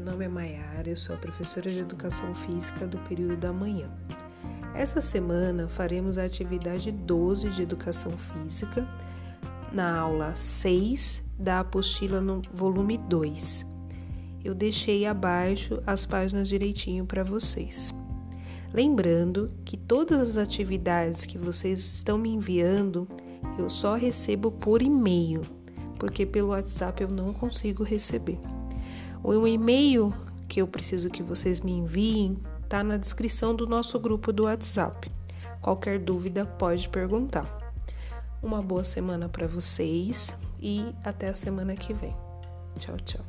nome é Maiara, eu sou a professora de Educação Física do período da manhã. Essa semana faremos a atividade 12 de Educação Física, na aula 6 da apostila no volume 2. Eu deixei abaixo as páginas direitinho para vocês. Lembrando que todas as atividades que vocês estão me enviando, eu só recebo por e-mail, porque pelo WhatsApp eu não consigo receber. O e-mail que eu preciso que vocês me enviem está na descrição do nosso grupo do WhatsApp. Qualquer dúvida pode perguntar. Uma boa semana para vocês e até a semana que vem. Tchau, tchau.